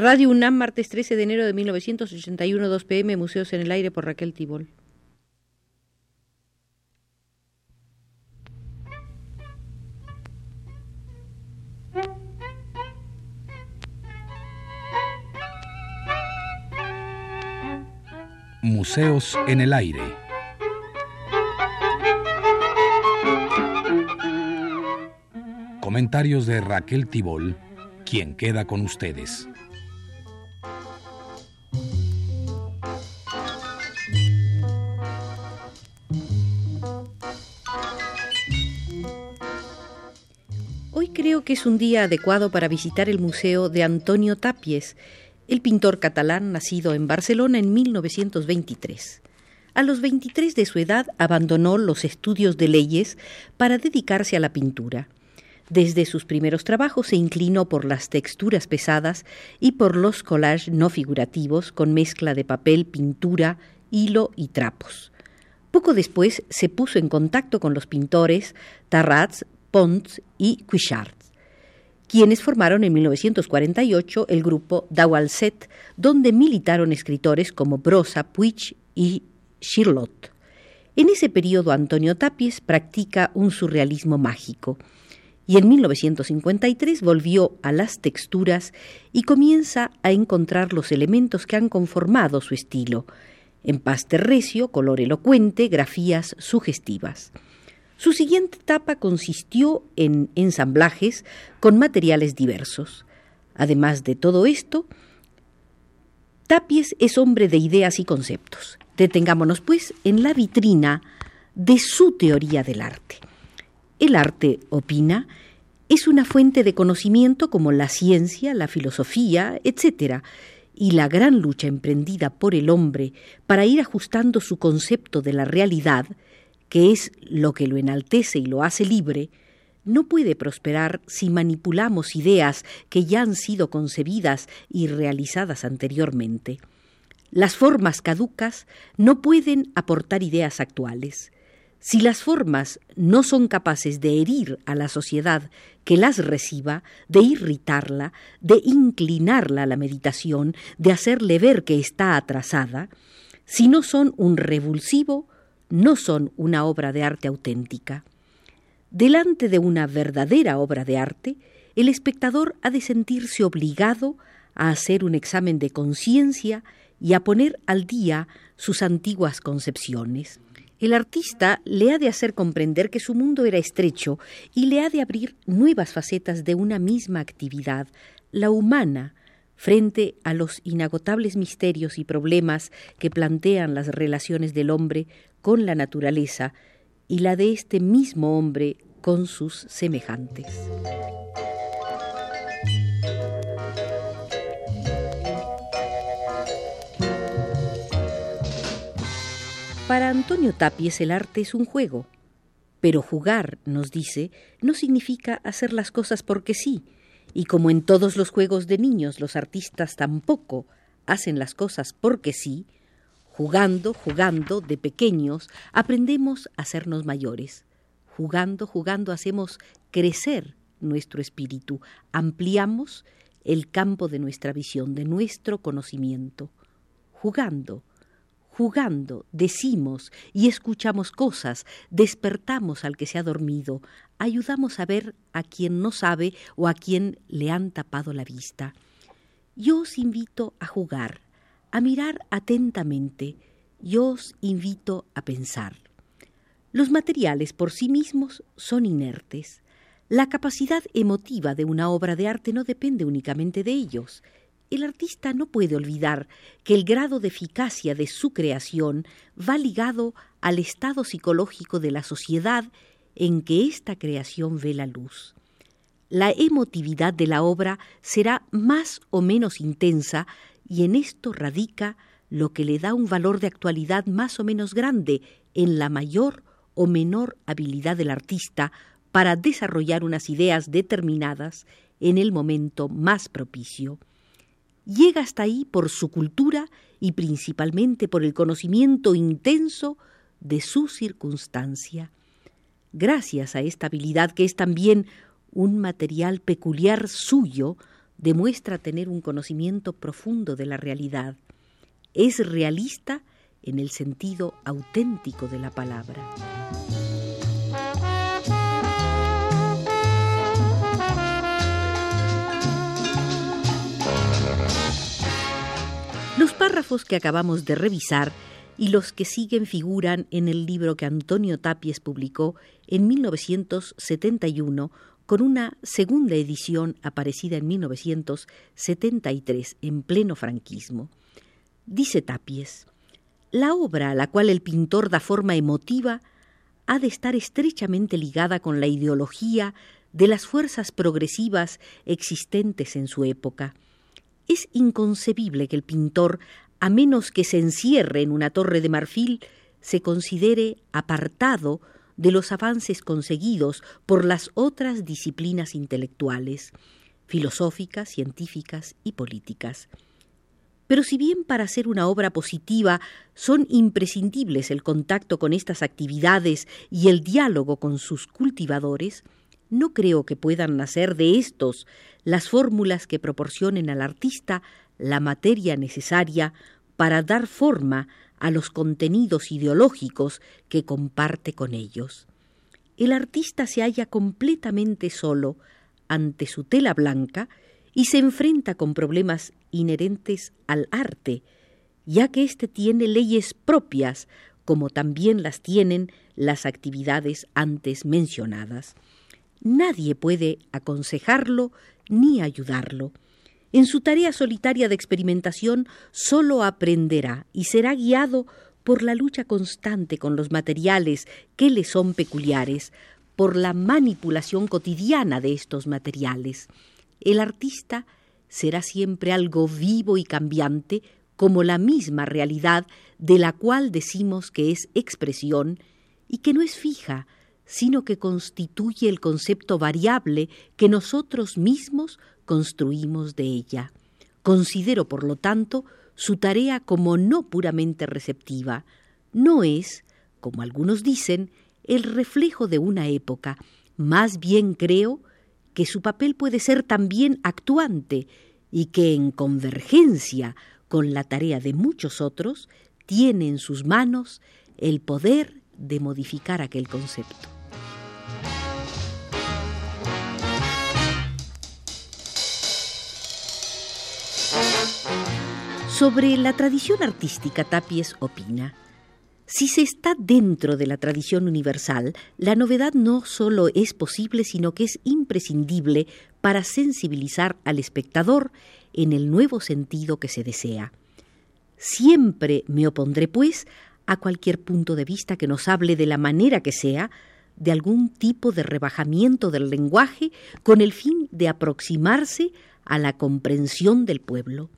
Radio UNAM, martes 13 de enero de 1981, 2 pm, Museos en el Aire por Raquel Tibol. Museos en el Aire. Comentarios de Raquel Tibol, quien queda con ustedes. Es un día adecuado para visitar el Museo de Antonio Tapies, el pintor catalán nacido en Barcelona en 1923. A los 23 de su edad abandonó los estudios de leyes para dedicarse a la pintura. Desde sus primeros trabajos se inclinó por las texturas pesadas y por los collages no figurativos con mezcla de papel, pintura, hilo y trapos. Poco después se puso en contacto con los pintores Tarrats, Pons y Cuixart quienes formaron en 1948 el grupo Dawalset, donde militaron escritores como Brosa, Puig y Charlotte. En ese periodo Antonio Tapies practica un surrealismo mágico y en 1953 volvió a las texturas y comienza a encontrar los elementos que han conformado su estilo, empaste recio, color elocuente, grafías sugestivas. Su siguiente etapa consistió en ensamblajes con materiales diversos. Además de todo esto, Tapies es hombre de ideas y conceptos. Detengámonos, pues, en la vitrina de su teoría del arte. El arte, opina, es una fuente de conocimiento como la ciencia, la filosofía, etc., y la gran lucha emprendida por el hombre para ir ajustando su concepto de la realidad que es lo que lo enaltece y lo hace libre, no puede prosperar si manipulamos ideas que ya han sido concebidas y realizadas anteriormente. Las formas caducas no pueden aportar ideas actuales. Si las formas no son capaces de herir a la sociedad que las reciba, de irritarla, de inclinarla a la meditación, de hacerle ver que está atrasada, si no son un revulsivo, no son una obra de arte auténtica. Delante de una verdadera obra de arte, el espectador ha de sentirse obligado a hacer un examen de conciencia y a poner al día sus antiguas concepciones. El artista le ha de hacer comprender que su mundo era estrecho y le ha de abrir nuevas facetas de una misma actividad, la humana, frente a los inagotables misterios y problemas que plantean las relaciones del hombre con la naturaleza y la de este mismo hombre con sus semejantes. Para Antonio Tapies el arte es un juego, pero jugar, nos dice, no significa hacer las cosas porque sí, y como en todos los juegos de niños los artistas tampoco hacen las cosas porque sí, jugando, jugando, de pequeños, aprendemos a hacernos mayores. Jugando, jugando, hacemos crecer nuestro espíritu, ampliamos el campo de nuestra visión, de nuestro conocimiento. Jugando, jugando, decimos y escuchamos cosas, despertamos al que se ha dormido, ayudamos a ver a quien no sabe o a quien le han tapado la vista. Yo os invito a jugar, a mirar atentamente, yo os invito a pensar. Los materiales por sí mismos son inertes. La capacidad emotiva de una obra de arte no depende únicamente de ellos. El artista no puede olvidar que el grado de eficacia de su creación va ligado al estado psicológico de la sociedad en que esta creación ve la luz. La emotividad de la obra será más o menos intensa y en esto radica lo que le da un valor de actualidad más o menos grande en la mayor o menor habilidad del artista para desarrollar unas ideas determinadas en el momento más propicio. Llega hasta ahí por su cultura y principalmente por el conocimiento intenso de su circunstancia. Gracias a esta habilidad que es también un material peculiar suyo, demuestra tener un conocimiento profundo de la realidad. Es realista en el sentido auténtico de la palabra. Los párrafos que acabamos de revisar y los que siguen figuran en el libro que Antonio Tapies publicó en 1971 con una segunda edición aparecida en 1973 en pleno franquismo. Dice Tapies, la obra a la cual el pintor da forma emotiva ha de estar estrechamente ligada con la ideología de las fuerzas progresivas existentes en su época. Es inconcebible que el pintor a menos que se encierre en una torre de marfil, se considere apartado de los avances conseguidos por las otras disciplinas intelectuales, filosóficas, científicas y políticas. Pero si bien para hacer una obra positiva son imprescindibles el contacto con estas actividades y el diálogo con sus cultivadores, no creo que puedan nacer de estos las fórmulas que proporcionen al artista la materia necesaria para dar forma a los contenidos ideológicos que comparte con ellos. El artista se halla completamente solo ante su tela blanca y se enfrenta con problemas inherentes al arte, ya que éste tiene leyes propias, como también las tienen las actividades antes mencionadas. Nadie puede aconsejarlo ni ayudarlo. En su tarea solitaria de experimentación solo aprenderá y será guiado por la lucha constante con los materiales que le son peculiares, por la manipulación cotidiana de estos materiales. El artista será siempre algo vivo y cambiante, como la misma realidad de la cual decimos que es expresión y que no es fija, sino que constituye el concepto variable que nosotros mismos construimos de ella. Considero, por lo tanto, su tarea como no puramente receptiva. No es, como algunos dicen, el reflejo de una época. Más bien creo que su papel puede ser también actuante y que en convergencia con la tarea de muchos otros tiene en sus manos el poder de modificar aquel concepto. Sobre la tradición artística, Tapies opina, si se está dentro de la tradición universal, la novedad no solo es posible, sino que es imprescindible para sensibilizar al espectador en el nuevo sentido que se desea. Siempre me opondré, pues, a cualquier punto de vista que nos hable de la manera que sea, de algún tipo de rebajamiento del lenguaje con el fin de aproximarse a la comprensión del pueblo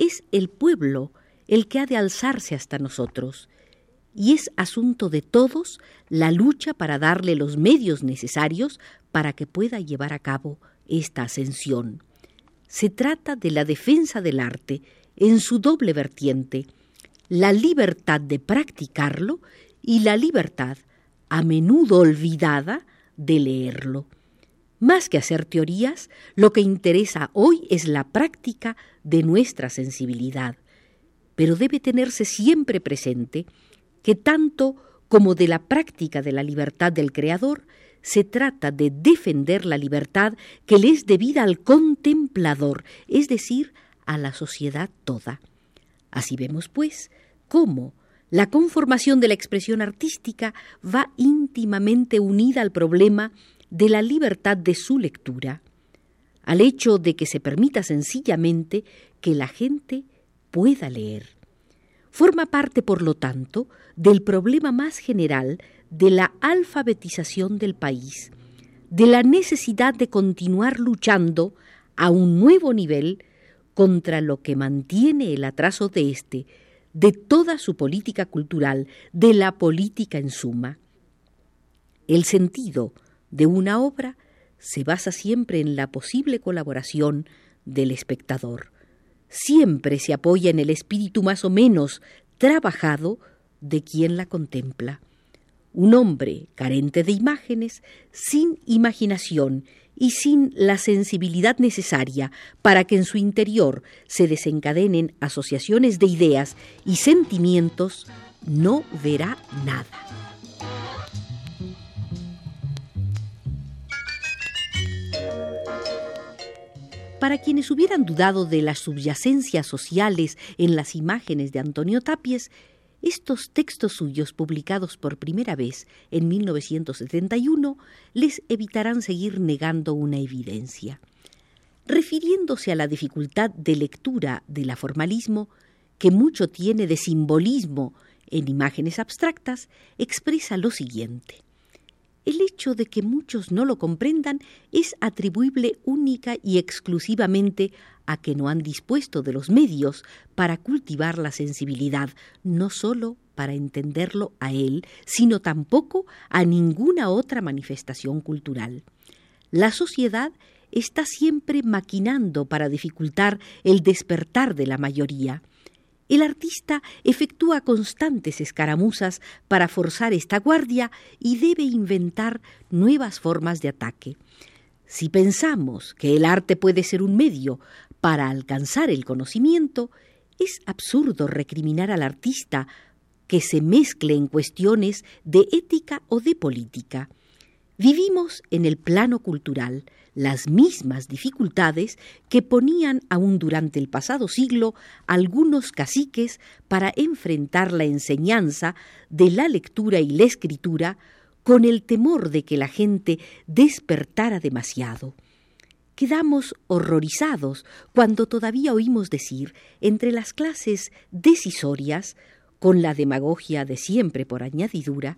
es el pueblo el que ha de alzarse hasta nosotros, y es asunto de todos la lucha para darle los medios necesarios para que pueda llevar a cabo esta ascensión. Se trata de la defensa del arte en su doble vertiente, la libertad de practicarlo y la libertad, a menudo olvidada, de leerlo. Más que hacer teorías, lo que interesa hoy es la práctica de nuestra sensibilidad. Pero debe tenerse siempre presente que tanto como de la práctica de la libertad del Creador, se trata de defender la libertad que le es debida al contemplador, es decir, a la sociedad toda. Así vemos, pues, cómo la conformación de la expresión artística va íntimamente unida al problema de la libertad de su lectura, al hecho de que se permita sencillamente que la gente pueda leer. Forma parte, por lo tanto, del problema más general de la alfabetización del país, de la necesidad de continuar luchando a un nuevo nivel contra lo que mantiene el atraso de éste, de toda su política cultural, de la política en suma. El sentido de una obra se basa siempre en la posible colaboración del espectador. Siempre se apoya en el espíritu más o menos trabajado de quien la contempla. Un hombre carente de imágenes, sin imaginación y sin la sensibilidad necesaria para que en su interior se desencadenen asociaciones de ideas y sentimientos, no verá nada. Para quienes hubieran dudado de las subyacencias sociales en las imágenes de Antonio Tapies, estos textos suyos, publicados por primera vez en 1971, les evitarán seguir negando una evidencia. Refiriéndose a la dificultad de lectura del aformalismo, que mucho tiene de simbolismo en imágenes abstractas, expresa lo siguiente. El hecho de que muchos no lo comprendan es atribuible única y exclusivamente a que no han dispuesto de los medios para cultivar la sensibilidad, no sólo para entenderlo a él, sino tampoco a ninguna otra manifestación cultural. La sociedad está siempre maquinando para dificultar el despertar de la mayoría. El artista efectúa constantes escaramuzas para forzar esta guardia y debe inventar nuevas formas de ataque. Si pensamos que el arte puede ser un medio para alcanzar el conocimiento, es absurdo recriminar al artista que se mezcle en cuestiones de ética o de política. Vivimos en el plano cultural las mismas dificultades que ponían aún durante el pasado siglo algunos caciques para enfrentar la enseñanza de la lectura y la escritura con el temor de que la gente despertara demasiado. Quedamos horrorizados cuando todavía oímos decir entre las clases decisorias, con la demagogia de siempre por añadidura,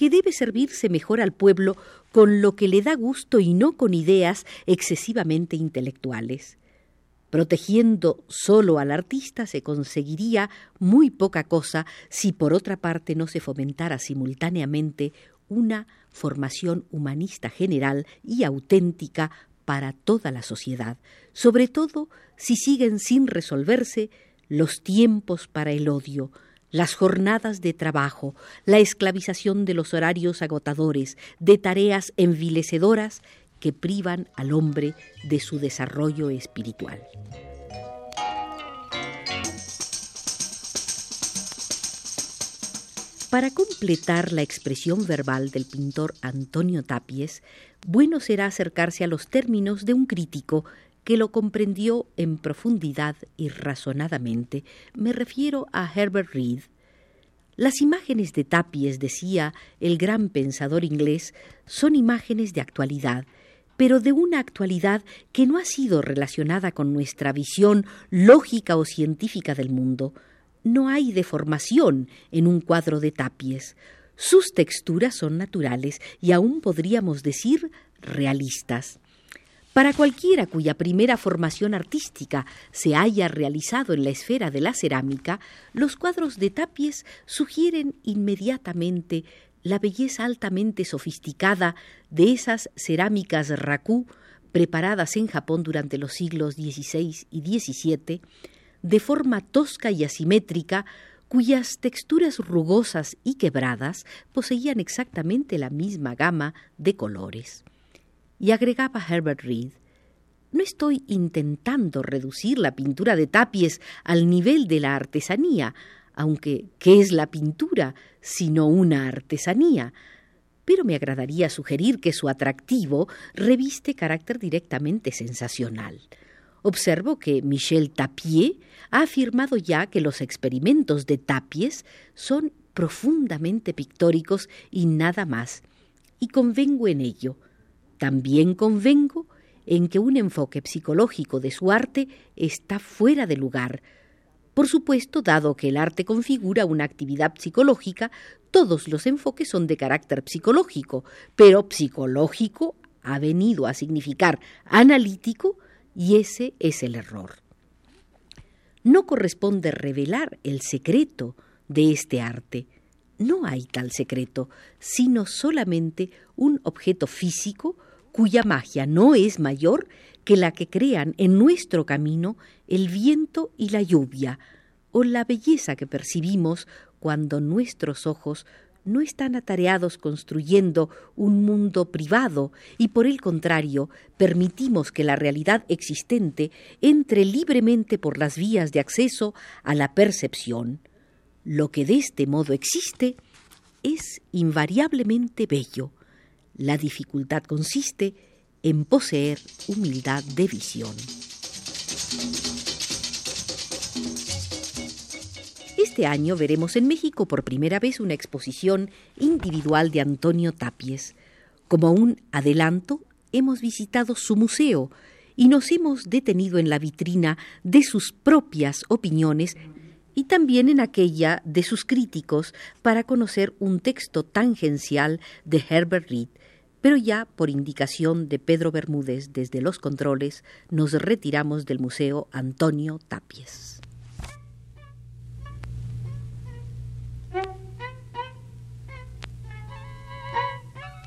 que debe servirse mejor al pueblo con lo que le da gusto y no con ideas excesivamente intelectuales. Protegiendo solo al artista se conseguiría muy poca cosa si por otra parte no se fomentara simultáneamente una formación humanista general y auténtica para toda la sociedad, sobre todo si siguen sin resolverse los tiempos para el odio, las jornadas de trabajo, la esclavización de los horarios agotadores, de tareas envilecedoras que privan al hombre de su desarrollo espiritual. Para completar la expresión verbal del pintor Antonio Tapies, bueno será acercarse a los términos de un crítico que lo comprendió en profundidad y razonadamente. Me refiero a Herbert Reed. Las imágenes de Tapies, decía el gran pensador inglés, son imágenes de actualidad, pero de una actualidad que no ha sido relacionada con nuestra visión lógica o científica del mundo. No hay deformación en un cuadro de Tapies. Sus texturas son naturales y aún podríamos decir realistas. Para cualquiera cuya primera formación artística se haya realizado en la esfera de la cerámica, los cuadros de Tapies sugieren inmediatamente la belleza altamente sofisticada de esas cerámicas racú preparadas en Japón durante los siglos XVI y XVII, de forma tosca y asimétrica, cuyas texturas rugosas y quebradas poseían exactamente la misma gama de colores. Y agregaba Herbert Reed, no estoy intentando reducir la pintura de Tapies al nivel de la artesanía, aunque ¿qué es la pintura sino una artesanía? Pero me agradaría sugerir que su atractivo reviste carácter directamente sensacional. Observo que Michel Tapier ha afirmado ya que los experimentos de Tapies son profundamente pictóricos y nada más, y convengo en ello. También convengo en que un enfoque psicológico de su arte está fuera de lugar. Por supuesto, dado que el arte configura una actividad psicológica, todos los enfoques son de carácter psicológico, pero psicológico ha venido a significar analítico y ese es el error. No corresponde revelar el secreto de este arte. No hay tal secreto, sino solamente un objeto físico cuya magia no es mayor que la que crean en nuestro camino el viento y la lluvia, o la belleza que percibimos cuando nuestros ojos no están atareados construyendo un mundo privado y por el contrario permitimos que la realidad existente entre libremente por las vías de acceso a la percepción. Lo que de este modo existe es invariablemente bello. La dificultad consiste en poseer humildad de visión. Este año veremos en México por primera vez una exposición individual de Antonio Tapies. Como un adelanto, hemos visitado su museo y nos hemos detenido en la vitrina de sus propias opiniones y también en aquella de sus críticos para conocer un texto tangencial de Herbert Reed, pero ya por indicación de Pedro Bermúdez desde los controles nos retiramos del Museo Antonio Tapies.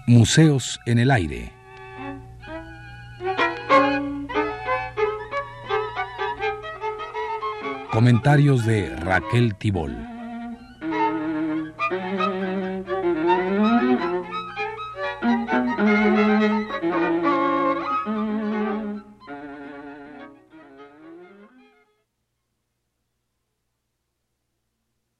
Museos en el aire. Comentarios de Raquel Tibol.